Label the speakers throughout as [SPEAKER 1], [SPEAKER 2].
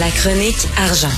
[SPEAKER 1] La chronique argent.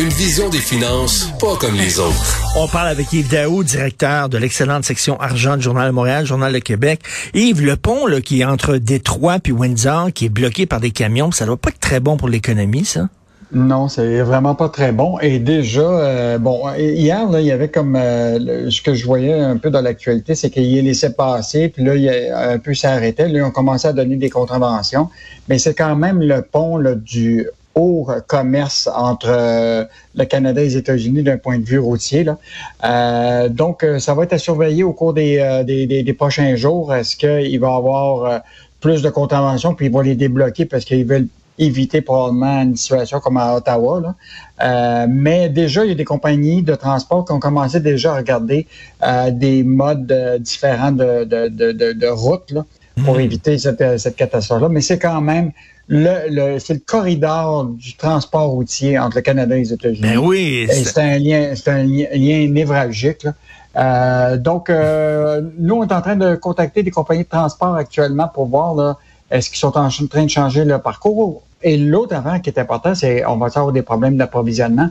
[SPEAKER 2] Une vision des finances pas comme les autres.
[SPEAKER 3] On parle avec Yves Daou, directeur de l'excellente section argent du Journal de Montréal, Journal de Québec. Yves, le pont là, qui est entre Détroit puis Windsor, qui est bloqué par des camions, ça doit pas être très bon pour l'économie, ça?
[SPEAKER 4] Non, c'est vraiment pas très bon. Et déjà, euh, bon, hier, là, il y avait comme euh, ce que je voyais un peu dans l'actualité, c'est qu'il laissé passer, puis là, il a un peu s'arrêtait. Là, ils ont commencé à donner des contraventions. Mais c'est quand même le pont là, du haut commerce entre euh, le Canada et les États-Unis d'un point de vue routier. Là. donc, ça va être à surveiller au cours des, des, des, prochains jours. Est-ce qu'il va y avoir plus de contraventions, puis ils vont les débloquer parce qu'ils veulent éviter probablement une situation comme à Ottawa. Là. Euh, mais déjà, il y a des compagnies de transport qui ont commencé déjà à regarder euh, des modes euh, différents de, de, de, de route là, pour hmm. éviter cette, cette catastrophe-là. Mais c'est quand même le, le c'est le corridor du transport routier entre le Canada et les États-Unis.
[SPEAKER 3] Ben oui.
[SPEAKER 4] C'est un lien, c'est un lien, névralgique. Là. Euh, donc, euh, nous, on est en train de contacter des compagnies de transport actuellement pour voir là, est-ce qu'ils sont en train de changer leur parcours et l'autre avant qui est important, c'est on va avoir des problèmes d'approvisionnement.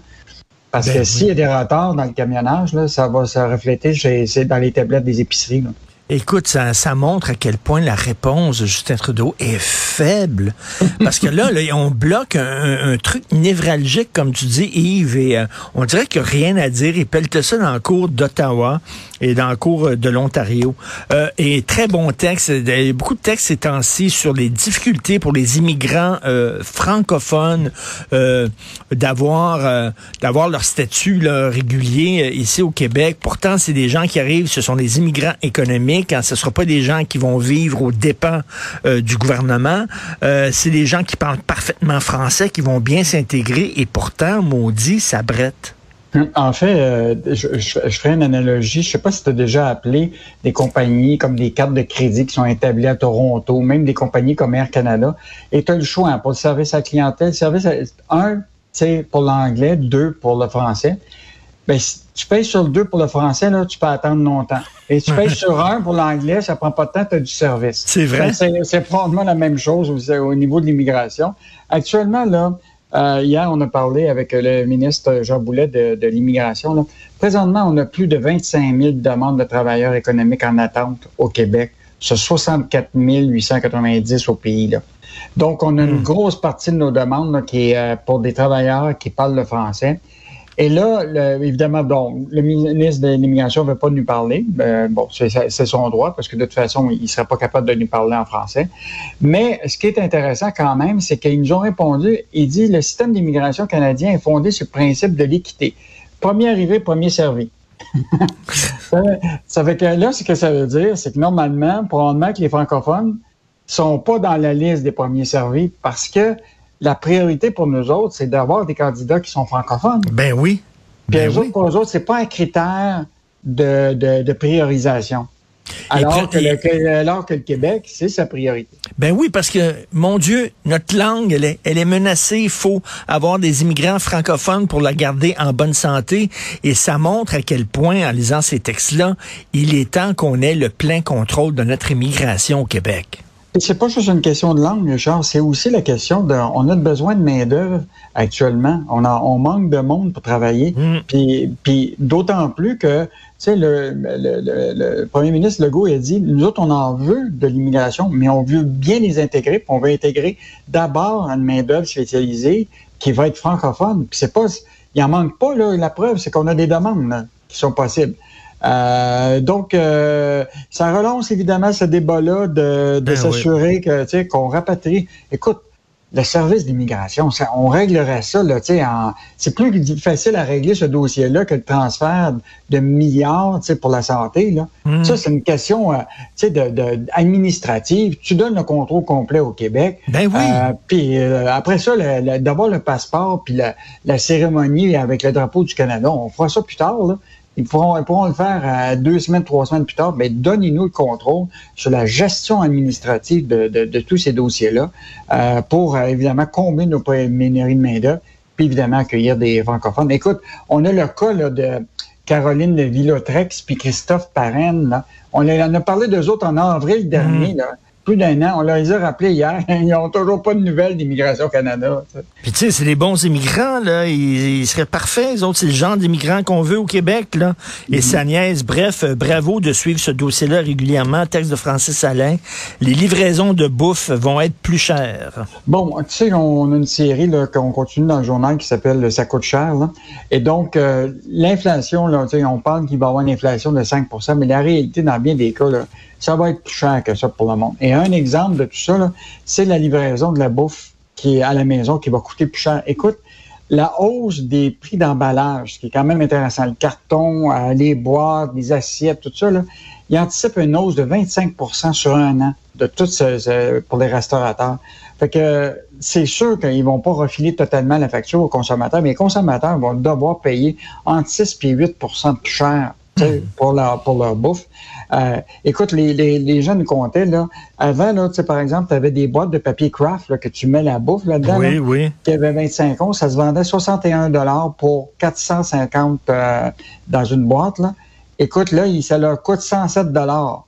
[SPEAKER 4] Parce ben que s'il y a des retards dans le camionnage, là, ça va se refléter chez, dans les tablettes des épiceries. Là.
[SPEAKER 3] Écoute, ça, ça montre à quel point la réponse de Justin Trudeau est faible. Parce que là, là on bloque un, un, truc névralgique, comme tu dis, Yves, et euh, on dirait qu'il n'y a rien à dire. Il pelte ça dans le cours d'Ottawa et dans le cours de l'Ontario. Euh, et très bon texte. Beaucoup de textes ces temps-ci sur les difficultés pour les immigrants euh, francophones euh, d'avoir euh, d'avoir leur statut là, régulier ici au Québec. Pourtant, c'est des gens qui arrivent, ce sont des immigrants économiques quand ce ne sera pas des gens qui vont vivre aux dépens euh, du gouvernement. Euh, c'est des gens qui parlent parfaitement français, qui vont bien s'intégrer et pourtant, maudit, ça brette.
[SPEAKER 4] En fait, euh, je, je, ferai une analogie. Je sais pas si tu as déjà appelé des compagnies comme des cartes de crédit qui sont établies à Toronto, même des compagnies comme Air Canada. Et tu as le choix hein, pour le service à clientèle. Service à, un, c'est pour l'anglais, deux pour le français. Ben, si tu payes sur le deux pour le français, là, tu peux attendre longtemps. Et tu payes sur un pour l'anglais, ça prend pas de temps, tu as du service.
[SPEAKER 3] C'est vrai.
[SPEAKER 4] C'est probablement la même chose au, niveau de l'immigration. Actuellement, là, euh, hier, on a parlé avec le ministre Jean Boulet de, de l'immigration. Présentement, on a plus de 25 000 demandes de travailleurs économiques en attente au Québec, sur 64 890 au pays. Là. Donc, on a une hmm. grosse partie de nos demandes qui est euh, pour des travailleurs qui parlent le français. Et là, évidemment, bon, le ministre de l'Immigration ne veut pas nous parler. Euh, bon, c'est son droit, parce que de toute façon, il ne serait pas capable de nous parler en français. Mais ce qui est intéressant quand même, c'est qu'ils nous ont répondu, il dit, le système d'immigration canadien est fondé sur le principe de l'équité. Premier arrivé, premier servi. ça, fait que là, ce que ça veut dire, c'est que normalement, probablement que les francophones sont pas dans la liste des premiers servis parce que la priorité pour nous autres, c'est d'avoir des candidats qui sont francophones.
[SPEAKER 3] Ben oui.
[SPEAKER 4] Puis ben oui. pour nous autres, c'est pas un critère de, de, de priorisation. Alors que, le, alors que, le, Québec, c'est sa priorité.
[SPEAKER 3] Ben oui, parce que, mon Dieu, notre langue, elle est, elle est menacée. Il faut avoir des immigrants francophones pour la garder en bonne santé. Et ça montre à quel point, en lisant ces textes-là, il est temps qu'on ait le plein contrôle de notre immigration au Québec.
[SPEAKER 4] C'est pas juste une question de langue, Charles, c'est aussi la question de, on a besoin de main d'œuvre actuellement. On a, on manque de monde pour travailler. Mm. Puis, puis d'autant plus que, tu sais, le, le, le, premier ministre Legault a dit, nous autres, on en veut de l'immigration, mais on veut bien les intégrer. Puis on veut intégrer d'abord une main d'œuvre spécialisée qui va être francophone. Puis c'est pas, il en manque pas là. La preuve, c'est qu'on a des demandes qui sont possibles. Euh, donc, euh, ça relance évidemment ce débat-là de, de ben s'assurer que, tu sais, qu'on rapatrie. Écoute, le service d'immigration, on réglerait ça, là, tu sais, c'est plus facile à régler ce dossier-là que le transfert de milliards, tu sais, pour la santé, là. Hmm. Ça, c'est une question, euh, tu sais, de, de, administrative. Tu donnes le contrôle complet au Québec.
[SPEAKER 3] Ben oui. Euh,
[SPEAKER 4] puis après ça, d'avoir le passeport, puis la, la, cérémonie avec le drapeau du Canada, on fera ça plus tard, là. Ils pourront, le faire à deux semaines, trois semaines plus tard, mais donnez-nous le contrôle sur la gestion administrative de, tous ces dossiers-là euh, pour euh, évidemment combler nos méneries de main-d'œuvre, puis évidemment accueillir des francophones. Écoute, on a le cas de Caroline Villotrex puis Christophe Parenne. On, a, a parlé d'eux autres en avril dernier. Mm. Plus d'un an. On leur a rappelé hier. Ils n'ont toujours pas de nouvelles d'immigration au Canada.
[SPEAKER 3] Puis tu sais, c'est des bons immigrants, là. Ils, seraient parfaits. Les autres, c'est le genre d'immigrants qu'on veut au Québec, là. Et sa nièce, bref, euh, bravo de suivre ce dossier-là régulièrement. Texte de Francis Alain. Les livraisons de bouffe vont être plus chères.
[SPEAKER 4] Bon, tu sais, on a une série qu'on continue dans le journal qui s'appelle Ça coûte cher. Là. Et donc, euh, l'inflation, là, on parle qu'il va y avoir une inflation de 5% mais la réalité, dans bien des cas, là, ça va être plus cher que ça pour le monde. Et un exemple de tout ça, c'est la livraison de la bouffe qui est à la maison qui va coûter plus cher. Écoute, la hausse des prix d'emballage, ce qui est quand même intéressant, le carton, euh, les boîtes, les assiettes, tout ça, là, il anticipe une hausse de 25% sur un an de tout ce, pour les restaurateurs. Fait que c'est sûr qu'ils vont pas refiler totalement la facture aux consommateurs, mais les consommateurs vont devoir payer entre 6 et 8% plus cher pour leur, pour leur bouffe. Euh, écoute, les, les, nous comptaient, là, avant, là, par exemple, tu avais des boîtes de papier craft là, que tu mets la bouffe là-dedans,
[SPEAKER 3] oui, oui.
[SPEAKER 4] qui avait 25 ans, ça se vendait 61 pour 450 euh, dans une boîte. Là. Écoute, là, ça leur coûte 107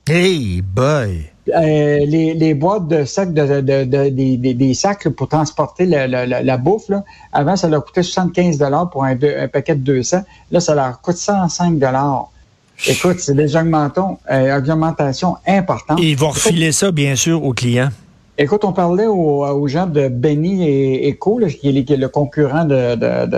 [SPEAKER 3] Hey boy!
[SPEAKER 4] Euh, les, les, boîtes de sacs de, de, de, des, des sacs pour transporter la, la, la, bouffe, là, avant, ça leur coûtait 75 pour un, un, paquet de 200. Là, ça leur coûte 105 Écoute, c'est des augmentations, euh, augmentations importantes.
[SPEAKER 3] Et ils vont refiler ça, bien sûr, aux clients.
[SPEAKER 4] Écoute, on parlait aux, gens de Benny et Eco, qui, est, le concurrent de, de,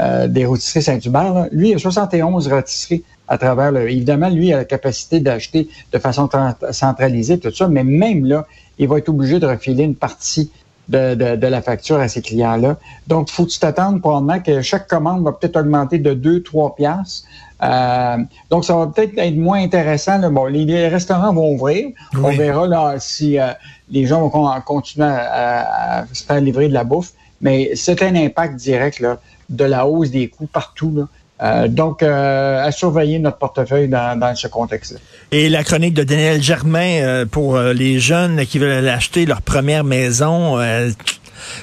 [SPEAKER 4] euh, des rôtisseries Saint-Hubert. Lui, il a 71 rôtisseries à travers le. Évidemment, lui a la capacité d'acheter de façon centralisée tout ça, mais même là, il va être obligé de refiler une partie de, de, la facture à ses clients-là. Donc, faut que tu t'attendes probablement que chaque commande va peut-être augmenter de 2-3 piastres. Euh, donc, ça va peut-être être moins intéressant. Là. Bon, les, restaurants vont ouvrir. On verra là si euh, les gens vont continuer à, se faire livrer de la bouffe. Mais c'est un impact direct là, de la hausse des coûts partout. Là. Euh, donc, à surveiller notre portefeuille dans, dans ce contexte-là.
[SPEAKER 3] Et la chronique de Daniel Germain pour les jeunes qui veulent acheter leur première maison,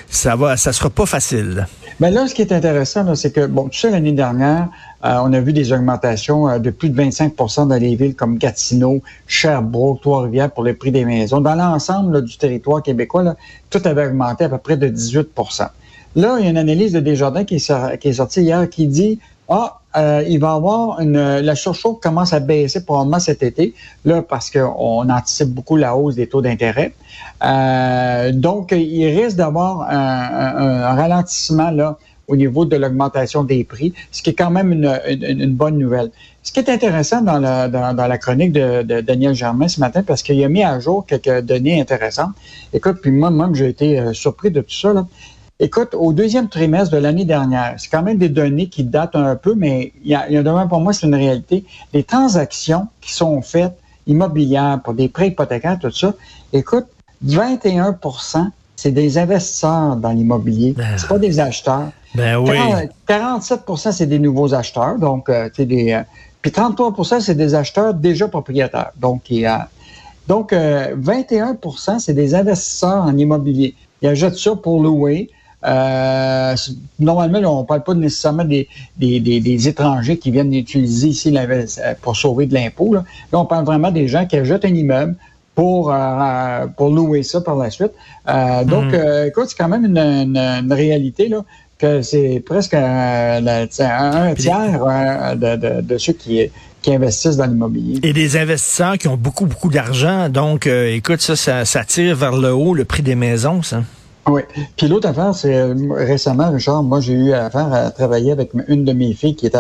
[SPEAKER 3] ça va, ça sera pas facile.
[SPEAKER 4] Mais là, ce qui est intéressant, c'est que, bon, tu sais, l'année dernière, euh, on a vu des augmentations euh, de plus de 25% dans les villes comme Gatineau, Sherbrooke, Trois-Rivières pour le prix des maisons. Dans l'ensemble du territoire québécois, là, tout avait augmenté à peu près de 18% Là, il y a une analyse de Desjardins qui est, qui est sortie hier qui dit ah, euh, il va avoir une. La surchauffe commence à baisser probablement cet été, là, parce qu'on anticipe beaucoup la hausse des taux d'intérêt. Euh, donc, il risque d'avoir un, ralentissement là au niveau de l'augmentation des prix, ce qui est quand même une, bonne nouvelle. Ce qui est intéressant dans la, dans, la chronique de, de, Daniel Germain ce matin, parce qu'il a mis à jour quelques données intéressantes. Écoute, puis moi-même, j'ai été euh, surpris de tout ça. Là. Écoute, au deuxième trimestre de l'année dernière, c'est quand même des données qui datent un peu, mais il y a, il y a pour moi, c'est une réalité. Les transactions qui sont faites immobilières pour des prêts hypothécaires, tout ça, écoute, 21% c'est des investisseurs dans l'immobilier. Ben, c'est pas des acheteurs.
[SPEAKER 3] Ben oui.
[SPEAKER 4] 47% c'est des nouveaux acheteurs. Donc, euh, des, euh, puis 33% c'est des acheteurs déjà propriétaires. Donc, il y a, donc euh, 21% c'est des investisseurs en immobilier. Ils achètent ça pour louer. Euh, normalement, on ne parle pas nécessairement des, des, des, étrangers qui viennent utiliser ici pour sauver de l'impôt. Là. on parle vraiment des gens qui achètent un immeuble pour, euh, pour louer ça par la suite. Euh, donc, hmm. euh, écoute, c'est quand même une, une, réalité là, que c'est presque un, un tiers de, de, de, ceux qui, qui investissent dans l'immobilier.
[SPEAKER 3] Et des investisseurs qui ont beaucoup, beaucoup d'argent. Donc, écoute, ça, ça, ça tire vers le haut le prix des maisons, ça.
[SPEAKER 4] Oui. Puis l'autre affaire, c'est euh, récemment, Richard, moi j'ai eu affaire à travailler avec une de mes filles qui était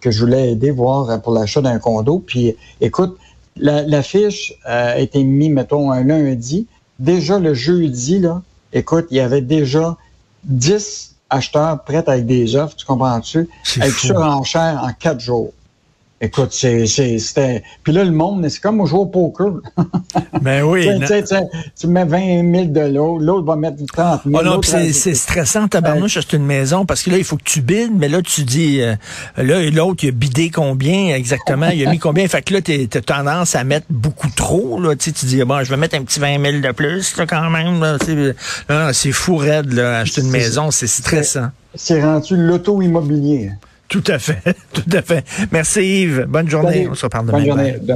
[SPEAKER 4] que je voulais aider voir pour l'achat d'un condo. Puis écoute, la, fiche euh, a été mise, mettons, un lundi. Déjà le jeudi, là, écoute, il y avait déjà 10 acheteurs prêts avec des offres, tu comprends-tu? Avec surenchère en quatre jours. Écoute, c'est, c'était. Puis là, le monde, c'est comme jouer au poker.
[SPEAKER 3] Ben oui.
[SPEAKER 4] tu mets 20 000 de l'autre, l'autre va mettre 30 000.
[SPEAKER 3] Oh non, c'est, c'est stressant, tabarnouche, acheter une maison, parce que là, il faut que tu bides, mais là, tu dis, euh, là, l'autre, il a bidé combien exactement, il a mis combien? Fait que là, tu as tendance à mettre beaucoup trop, là. Tu, tu dis, bon, je vais mettre un petit 20 000 de plus, là, quand même. Là, c'est fou raide, là, acheter une maison, c'est stressant.
[SPEAKER 4] C'est rendu l'auto-immobilier.
[SPEAKER 3] Tout à fait, tout à fait. Merci Yves. Bonne journée. On se reparle demain. Bonne journée.